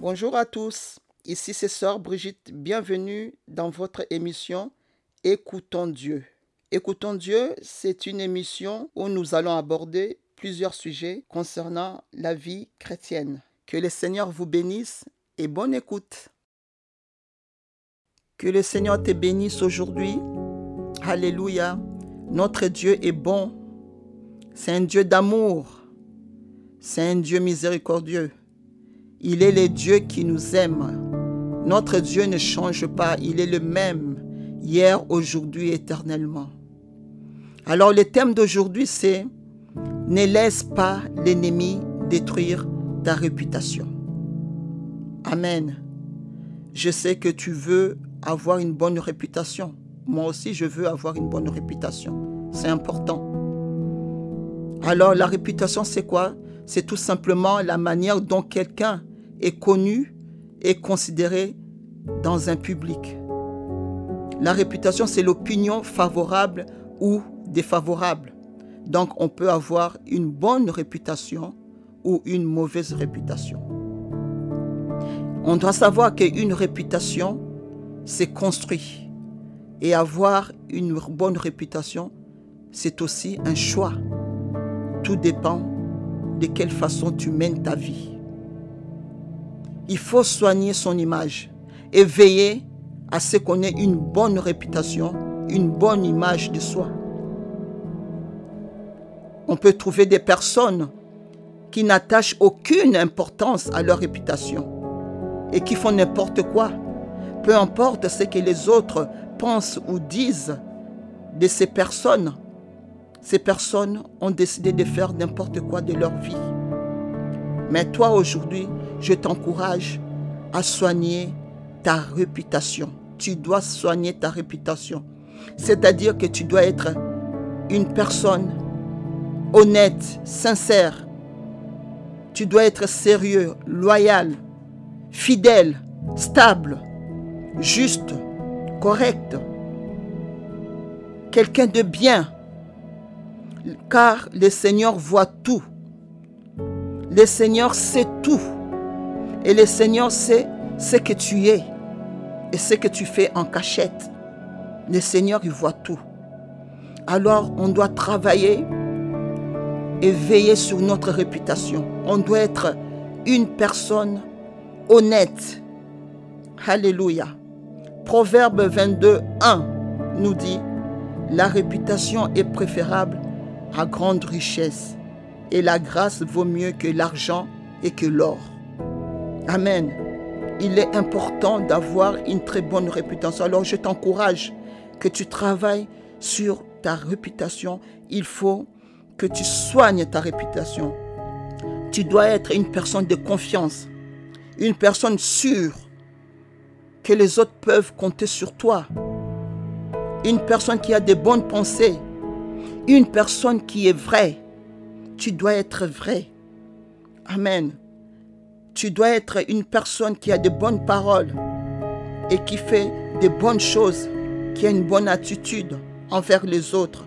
Bonjour à tous, ici c'est Sœur Brigitte, bienvenue dans votre émission Écoutons Dieu. Écoutons Dieu, c'est une émission où nous allons aborder plusieurs sujets concernant la vie chrétienne. Que le Seigneur vous bénisse et bonne écoute. Que le Seigneur te bénisse aujourd'hui. Alléluia. Notre Dieu est bon. C'est un Dieu d'amour. C'est un Dieu miséricordieux. Il est le Dieu qui nous aime. Notre Dieu ne change pas. Il est le même hier, aujourd'hui, éternellement. Alors le thème d'aujourd'hui, c'est Ne laisse pas l'ennemi détruire ta réputation. Amen. Je sais que tu veux avoir une bonne réputation. Moi aussi, je veux avoir une bonne réputation. C'est important. Alors la réputation, c'est quoi? C'est tout simplement la manière dont quelqu'un est connu et considéré dans un public. La réputation, c'est l'opinion favorable ou défavorable. Donc on peut avoir une bonne réputation ou une mauvaise réputation. On doit savoir qu'une réputation, c'est construit. Et avoir une bonne réputation, c'est aussi un choix. Tout dépend de quelle façon tu mènes ta vie. Il faut soigner son image et veiller à ce qu'on ait une bonne réputation, une bonne image de soi. On peut trouver des personnes qui n'attachent aucune importance à leur réputation et qui font n'importe quoi. Peu importe ce que les autres pensent ou disent de ces personnes, ces personnes ont décidé de faire n'importe quoi de leur vie. Mais toi aujourd'hui, je t'encourage à soigner ta réputation. Tu dois soigner ta réputation. C'est-à-dire que tu dois être une personne honnête, sincère. Tu dois être sérieux, loyal, fidèle, stable, juste, correct. Quelqu'un de bien. Car le Seigneur voit tout. Le Seigneur sait tout. Et le Seigneur sait ce que tu es et ce que tu fais en cachette. Le Seigneur, il voit tout. Alors, on doit travailler et veiller sur notre réputation. On doit être une personne honnête. Alléluia. Proverbe 22, 1 nous dit, la réputation est préférable à grande richesse et la grâce vaut mieux que l'argent et que l'or. Amen. Il est important d'avoir une très bonne réputation. Alors je t'encourage que tu travailles sur ta réputation. Il faut que tu soignes ta réputation. Tu dois être une personne de confiance, une personne sûre que les autres peuvent compter sur toi, une personne qui a de bonnes pensées, une personne qui est vraie. Tu dois être vrai. Amen. Tu dois être une personne qui a de bonnes paroles et qui fait de bonnes choses, qui a une bonne attitude envers les autres.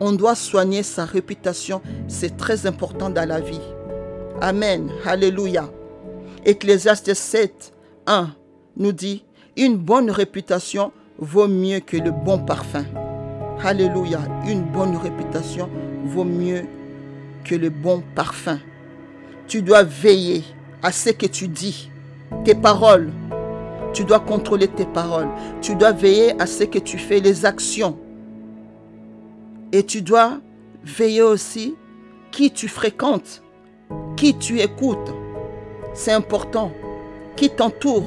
On doit soigner sa réputation, c'est très important dans la vie. Amen. Alléluia. Ecclésiaste 7, 1 nous dit, une bonne réputation vaut mieux que le bon parfum. Alléluia. Une bonne réputation vaut mieux que le bon parfum. Tu dois veiller à ce que tu dis, tes paroles. Tu dois contrôler tes paroles. Tu dois veiller à ce que tu fais, les actions. Et tu dois veiller aussi qui tu fréquentes, qui tu écoutes. C'est important. Qui t'entoure.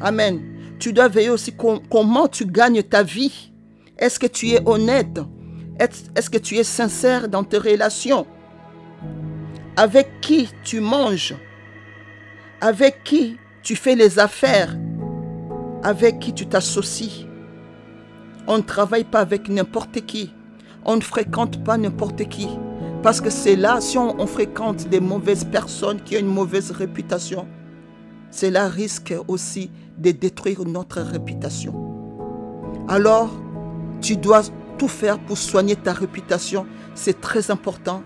Amen. Tu dois veiller aussi comment tu gagnes ta vie. Est-ce que tu es honnête? Est-ce que tu es sincère dans tes relations? Avec qui tu manges? Avec qui tu fais les affaires? Avec qui tu t'associes? On ne travaille pas avec n'importe qui. On ne fréquente pas n'importe qui. Parce que c'est là, si on, fréquente des mauvaises personnes qui ont une mauvaise réputation, cela risque aussi de détruire notre réputation. Alors, tu dois tout faire pour soigner ta réputation. C'est très important.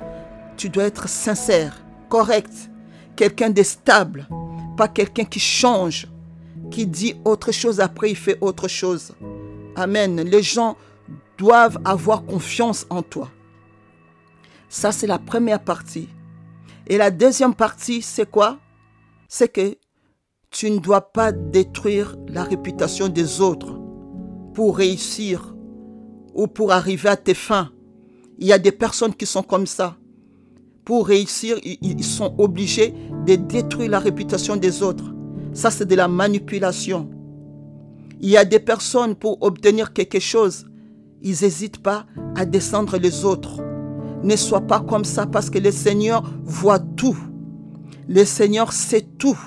Tu dois être sincère, correct, quelqu'un de stable, pas quelqu'un qui change, qui dit autre chose après il fait autre chose. Amen. Les gens doivent avoir confiance en toi. Ça, c'est la première partie. Et la deuxième partie, c'est quoi? C'est que tu ne dois pas détruire la réputation des autres pour réussir ou pour arriver à tes fins. Il y a des personnes qui sont comme ça. Pour réussir, ils sont obligés de détruire la réputation des autres. Ça, c'est de la manipulation. Il y a des personnes, pour obtenir quelque chose, ils n'hésitent pas à descendre les autres. Ne sois pas comme ça parce que le Seigneur voit tout. Le Seigneur sait tout.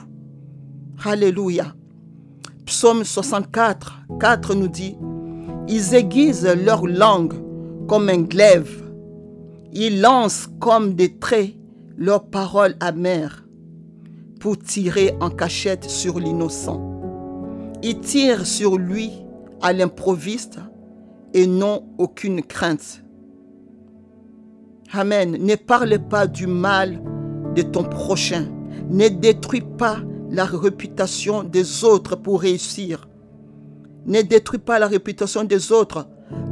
Alléluia. Psaume 64, 4 nous dit, Ils aiguisent leur langue comme un glaive. Ils lancent comme des traits leurs paroles amères pour tirer en cachette sur l'innocent. Ils tirent sur lui à l'improviste et n'ont aucune crainte. Amen. Ne parle pas du mal de ton prochain. Ne détruis pas la réputation des autres pour réussir. Ne détruis pas la réputation des autres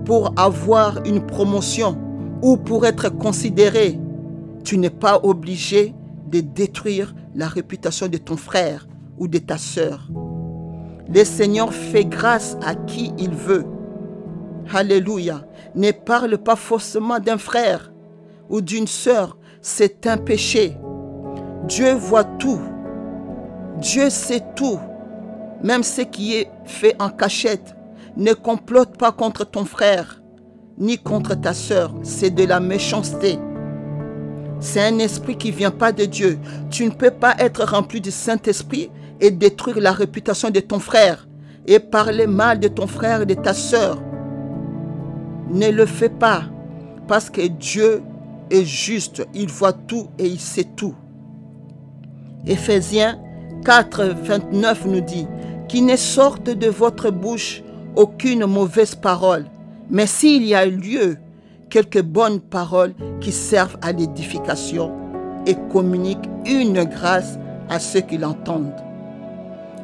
pour avoir une promotion ou pour être considéré. Tu n'es pas obligé de détruire la réputation de ton frère ou de ta sœur. Le Seigneur fait grâce à qui il veut. Alléluia. Ne parle pas faussement d'un frère ou d'une sœur. C'est un péché. Dieu voit tout. Dieu sait tout. Même ce qui est fait en cachette. Ne complote pas contre ton frère ni contre ta sœur. C'est de la méchanceté. C'est un esprit qui vient pas de Dieu. Tu ne peux pas être rempli du Saint-Esprit et détruire la réputation de ton frère et parler mal de ton frère et de ta sœur. Ne le fais pas parce que Dieu est juste, il voit tout et il sait tout. Éphésiens 4, 29 nous dit, qu'il ne sorte de votre bouche aucune mauvaise parole, mais s'il y a lieu, quelques bonnes paroles qui servent à l'édification et communiquent une grâce à ceux qui l'entendent.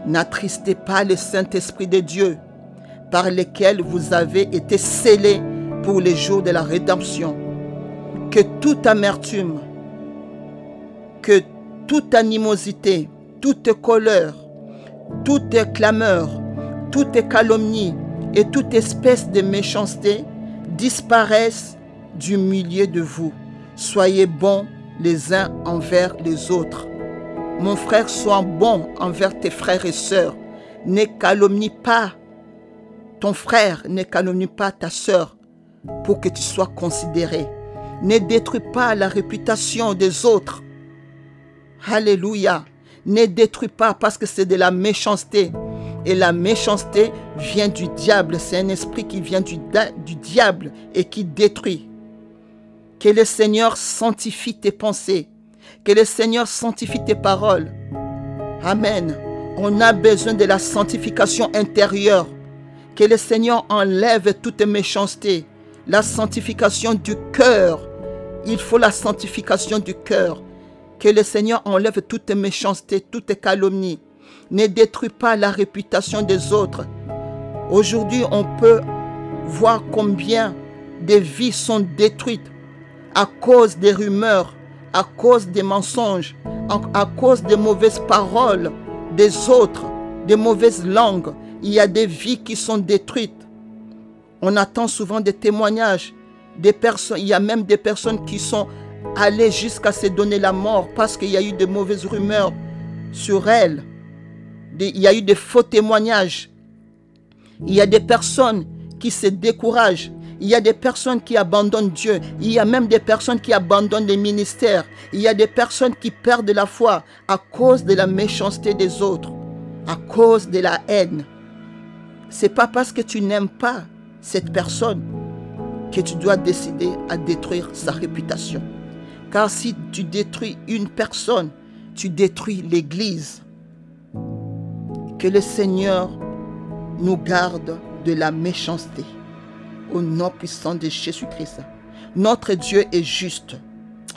N'attristez pas le Saint-Esprit de Dieu, par lequel vous avez été scellés pour les jours de la rédemption. Que toute amertume, que toute animosité, toute colère, toute clameur, toute calomnie et toute espèce de méchanceté disparaissent du milieu de vous. Soyez bons les uns envers les autres mon frère, sois bon envers tes frères et sœurs. Ne calomnie pas ton frère, ne calomnie pas ta sœur pour que tu sois considéré. Ne détruis pas la réputation des autres. Alléluia. Ne détruis pas parce que c'est de la méchanceté. Et la méchanceté vient du diable. C'est un esprit qui vient du, diable et qui détruit. Que le Seigneur sanctifie tes pensées. Que le Seigneur sanctifie tes paroles. Amen. On a besoin de la sanctification intérieure. Que le Seigneur enlève toute méchanceté. La sanctification du cœur. Il faut la sanctification du cœur. Que le Seigneur enlève toute méchanceté, toute calomnie. Ne détruis pas la réputation des autres. Aujourd'hui, on peut voir combien des vies sont détruites à cause des rumeurs, à cause des mensonges, à cause des mauvaises paroles des autres, des mauvaises langues. Il y a des vies qui sont détruites. On attend souvent des témoignages. Il y a même des personnes qui sont allées jusqu'à se donner la mort parce qu'il y a eu de mauvaises rumeurs sur elles. Il y a eu de faux témoignages. Il y a des personnes qui se découragent il y a des personnes qui abandonnent Dieu. Il y a même des personnes qui abandonnent les ministères. Il y a des personnes qui perdent la foi à cause de la méchanceté des autres, à cause de la haine. C'est pas parce que tu n'aimes pas cette personne que tu dois décider à détruire sa réputation. Car si tu détruis une personne, tu détruis l'Église. Que le Seigneur nous garde de la méchanceté au nom puissant de Jésus-Christ. Notre Dieu est juste.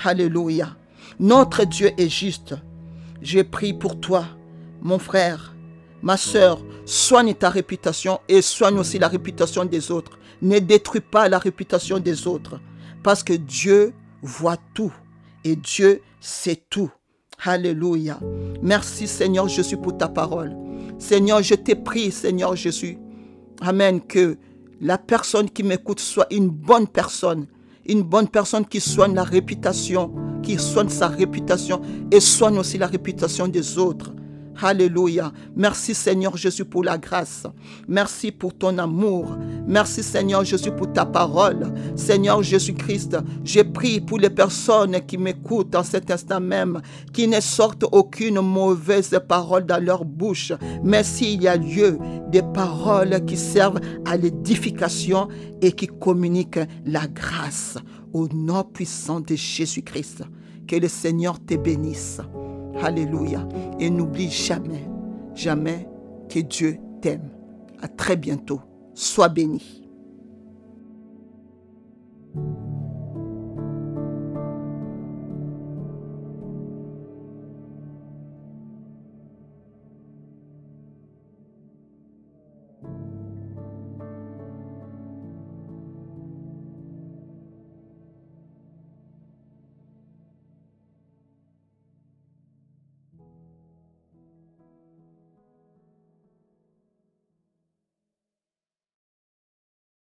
Alléluia. Notre Dieu est juste. Je prie pour toi Mon frère, ma soeur, soigne ta réputation et soigne aussi la réputation des autres. Ne détruis pas la réputation des autres. Parce que Dieu voit tout et Dieu sait tout. Alléluia. Merci Seigneur Jésus pour ta parole. Seigneur, je t'ai prie, Seigneur Jésus. Amen. Que la personne qui m'écoute soit une bonne personne. Une bonne personne qui soigne la réputation, qui soigne sa réputation et soigne aussi la réputation des autres. Alléluia. Merci Seigneur Jésus pour la grâce. Merci pour ton amour. Merci Seigneur Jésus pour ta parole. Seigneur Jésus-Christ, j'ai prie pour les personnes qui m'écoutent en cet instant même, qui ne sortent aucune mauvaise parole dans leur bouche. Mais s'il y a lieu, des paroles qui servent à l'édification et qui communiquent la grâce. Au nom puissant de Jésus-Christ. Que le Seigneur te bénisse. Alléluia. Et n'oublie jamais, jamais que Dieu t'aime. À très bientôt. Sois béni.